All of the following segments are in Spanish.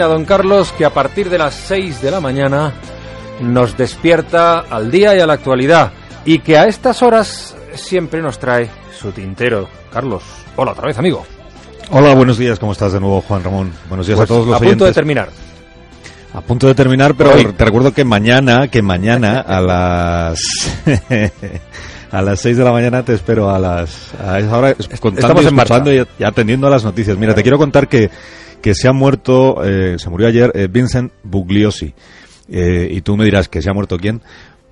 A don Carlos que a partir de las 6 de la mañana nos despierta al día y a la actualidad y que a estas horas siempre nos trae su tintero. Carlos, hola otra vez amigo. Hola, buenos días, ¿cómo estás de nuevo Juan Ramón? Buenos días Pues a todos los a punto de oyentes. terminar. A punto de terminar, pero Hoy. te recuerdo que mañana, que mañana a las a las 6 de la mañana te espero a las a esa hora contando estamos y en marcha. escuchando y, y atendiendo a las noticias. Mira, te quiero contar que que se ha muerto, eh, se murió ayer eh, Vincent Bugliosi. Eh, y tú me dirás que se ha muerto quién.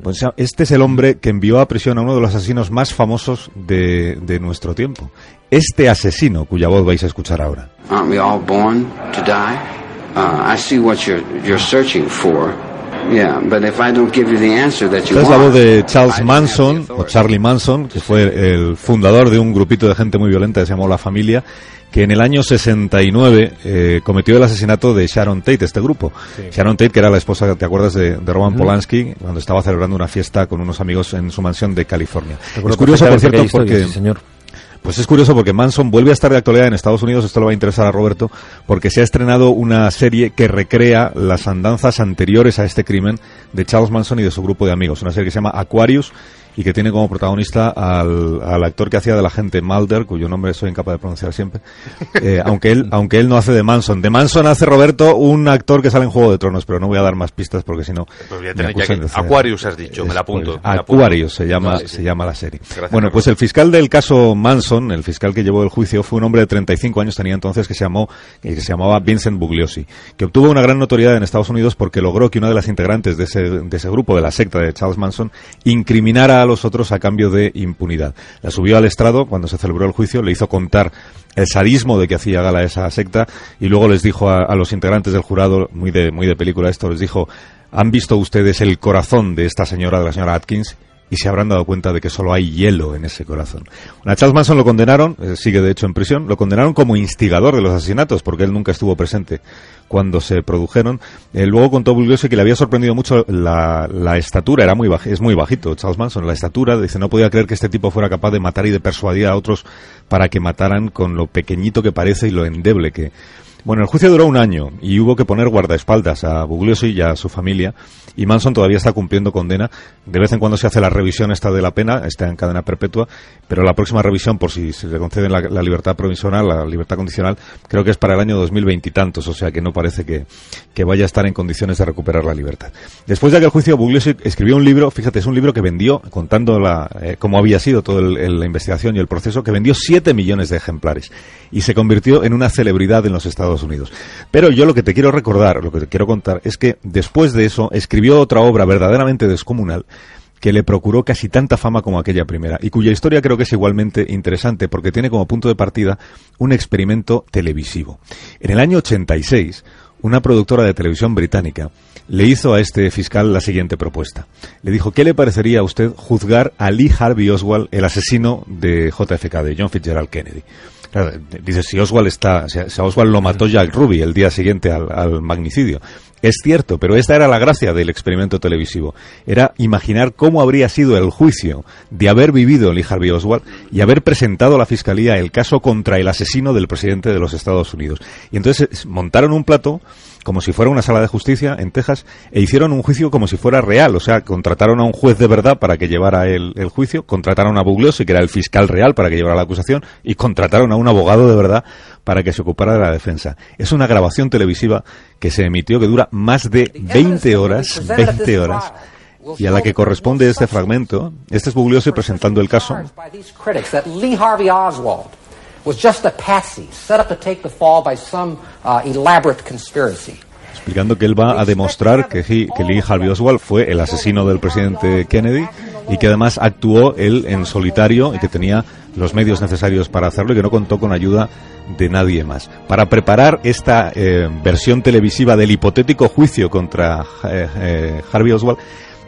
Pues este es el hombre que envió a prisión a uno de los asesinos más famosos de, de nuestro tiempo. Este asesino, cuya voz vais a escuchar ahora. Aren't we all born to die? Uh, I see what you're you're searching for. Esta es la voz de Charles Manson, o Charlie Manson, que fue el fundador de un grupito de gente muy violenta que se llamó La Familia, que en el año 69 eh, cometió el asesinato de Sharon Tate, este grupo. Sharon Tate, que era la esposa, ¿te acuerdas de, de Roman Polanski, cuando estaba celebrando una fiesta con unos amigos en su mansión de California? Recuerdo es curioso, por cierto, historia, porque... sí, señor. Pues es curioso porque Manson vuelve a estar de actualidad en Estados Unidos, esto le va a interesar a Roberto, porque se ha estrenado una serie que recrea las andanzas anteriores a este crimen de Charles Manson y de su grupo de amigos, una serie que se llama Aquarius y que tiene como protagonista al, al actor que hacía del agente Mulder, cuyo nombre soy incapaz de pronunciar siempre, eh, aunque él aunque él no hace de Manson. De Manson hace Roberto un actor que sale en Juego de Tronos, pero no voy a dar más pistas porque si no... Pues de Aquarius has dicho, me la apunto, Spoiler. me la apunto. Aquarius se llama, Vale, sí. se llama la serie. Gracias, bueno, pues el fiscal del caso Manson, el fiscal que llevó el juicio, fue un hombre de 35 años, tenía entonces, que se, llamó, eh, que se llamaba Vincent Bugliosi, que obtuvo una gran notoriedad en Estados Unidos porque logró que una de las integrantes de ese, de ese grupo, de la secta de Charles Manson, incriminara a los otros a cambio de impunidad. La subió al estrado cuando se celebró el juicio, le hizo contar el sadismo de que hacía gala esa secta y luego les dijo a, a los integrantes del jurado, muy de, muy de película esto, les dijo, ¿han visto ustedes el corazón de esta señora, de la señora Atkins? Y se habrán dado cuenta de que solo hay hielo en ese corazón. A Charles Manson lo condenaron, eh, sigue de hecho en prisión, lo condenaron como instigador de los asesinatos, porque él nunca estuvo presente cuando se produjeron. Eh, luego contó Bugliosi que le había sorprendido mucho la, la estatura, era muy es muy bajito Charles Manson, la estatura, dice, no podía creer que este tipo fuera capaz de matar y de persuadir a otros para que mataran con lo pequeñito que parece y lo endeble que, bueno, el juicio duró un año y hubo que poner guardaespaldas a Bugliosi y a su familia y Manson todavía está cumpliendo condena. De vez en cuando se hace la revisión esta de la pena, está en cadena perpetua, pero la próxima revisión, por si se le conceden la, libertad provisional, la libertad condicional, creo que es para el año 2020 y tantos, o sea que no parece que, que vaya a estar en condiciones de recuperar la libertad. Después de aquel juicio, Bugliosi escribió un libro, fíjate, es un libro que vendió, contando la, eh, cómo había sido toda la investigación y el proceso, que vendió 7 millones de ejemplares y se convirtió en una celebridad en los Estados Pero yo lo que te quiero recordar, lo que te quiero contar, es que después de eso escribió otra obra verdaderamente descomunal que le procuró casi tanta fama como aquella primera y cuya historia creo que es igualmente interesante porque tiene como punto de partida un experimento televisivo. En el año 86, una productora de televisión británica le hizo a este fiscal la siguiente propuesta. Le dijo, ¿qué le parecería a usted juzgar a Lee Harvey Oswald, el asesino de JFK, de John Fitzgerald Kennedy? Claro, dice, si Oswald está, si Oswald lo mató Jack Ruby el día siguiente al, magnicidio. Es cierto, pero esta era la gracia del experimento televisivo. Era imaginar cómo habría sido el juicio de haber vivido Lee Harvey Oswald y haber presentado a la fiscalía el caso contra el asesino del presidente de los Estados Unidos. Y entonces es- montaron un plato como si fuera una sala de justicia en Texas e hicieron un juicio como si fuera real. O sea, contrataron a un juez de verdad para que llevara el, el juicio, contrataron a Bugliosi, que era el fiscal real, para que llevara la acusación, y contrataron a un abogado de verdad para que se ocupara de la defensa. Es una grabación televisiva que se emitió que dura más de 20 horas, 20 horas, y a la que corresponde este fragmento. Este es Bugliosi presentando el caso. Was just a patsy set up to take the fall by some uh, elaborate conspiracy. explicando que él va a demostrar que, he- que Lee Harvey Oswald fue el asesino del presidente Kennedy y que además actuó él en solitario y que tenía los medios necesarios para hacerlo y que no contó con ayuda de nadie más. Para preparar esta eh, versión televisiva del hipotético juicio contra eh, eh, Harvey Oswald,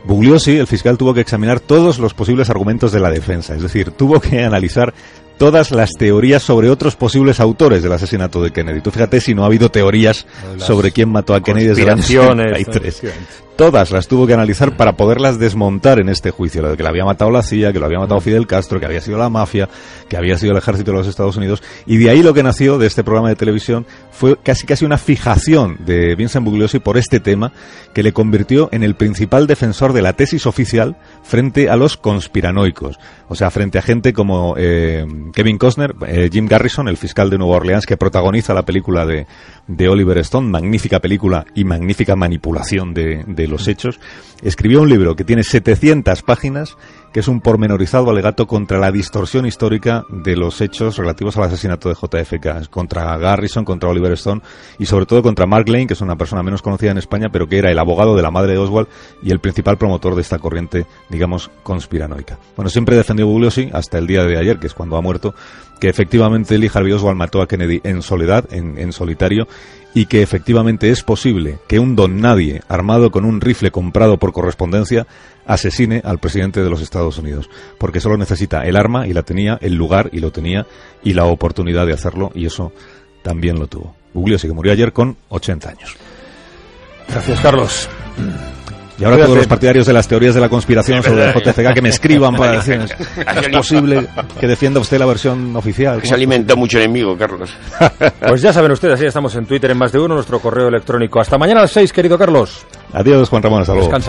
Bugliosi, el fiscal, tuvo que examinar todos los posibles argumentos de la defensa, es decir, tuvo que analizar todas las teorías sobre otros posibles autores del asesinato de Kennedy. Tú fíjate si no ha habido teorías sobre quién mató a Kennedy desde el año conspiraciones, 73. Todas las tuvo que analizar para poderlas desmontar en este juicio. Lo de que le había matado la CIA, que lo había matado Fidel Castro, que había sido la mafia, que había sido el ejército de los Estados Unidos. Y de ahí lo que nació de este programa de televisión fue casi casi una fijación de Vincent Bugliosi por este tema que le convirtió en el principal defensor de la tesis oficial frente a los conspiranoicos. O sea, frente a gente como eh, Kevin Costner, eh, Jim Garrison, el fiscal de Nueva Orleans, que protagoniza la película de, de Oliver Stone, magnífica película y magnífica manipulación de, de los hechos, escribió un libro que tiene 700 páginas que es un pormenorizado alegato contra la distorsión histórica de los hechos relativos al asesinato de JFK, contra Garrison, contra Oliver Stone y sobre todo contra Mark Lane, que es una persona menos conocida en España, pero que era el abogado de la madre de Oswald y el principal promotor de esta corriente, digamos, conspiranoica. Bueno, siempre defendió Bugliosi, hasta el día de ayer, que es cuando ha muerto, que efectivamente Lee Harvey Oswald mató a Kennedy en soledad, en, en solitario, y que efectivamente es posible que un don nadie armado con un rifle comprado por correspondencia asesine al presidente de los Estados Unidos, porque solo necesita el arma y la tenía, el lugar y lo tenía y la oportunidad de hacerlo y eso también lo tuvo. Bugliosi que murió ayer con 80 años. Gracias, Carlos. Y ahora todos los partidarios de las teorías de la conspiración sobre el JFK que me escriban para decir, es posible que defienda usted la versión oficial. Se alimenta mucho enemigo, Carlos. Pues ya saben ustedes, ya estamos en Twitter en más de uno, nuestro correo electrónico. Hasta mañana a las seis, querido Carlos. Adiós, Juan Ramón, hasta luego. Descansa.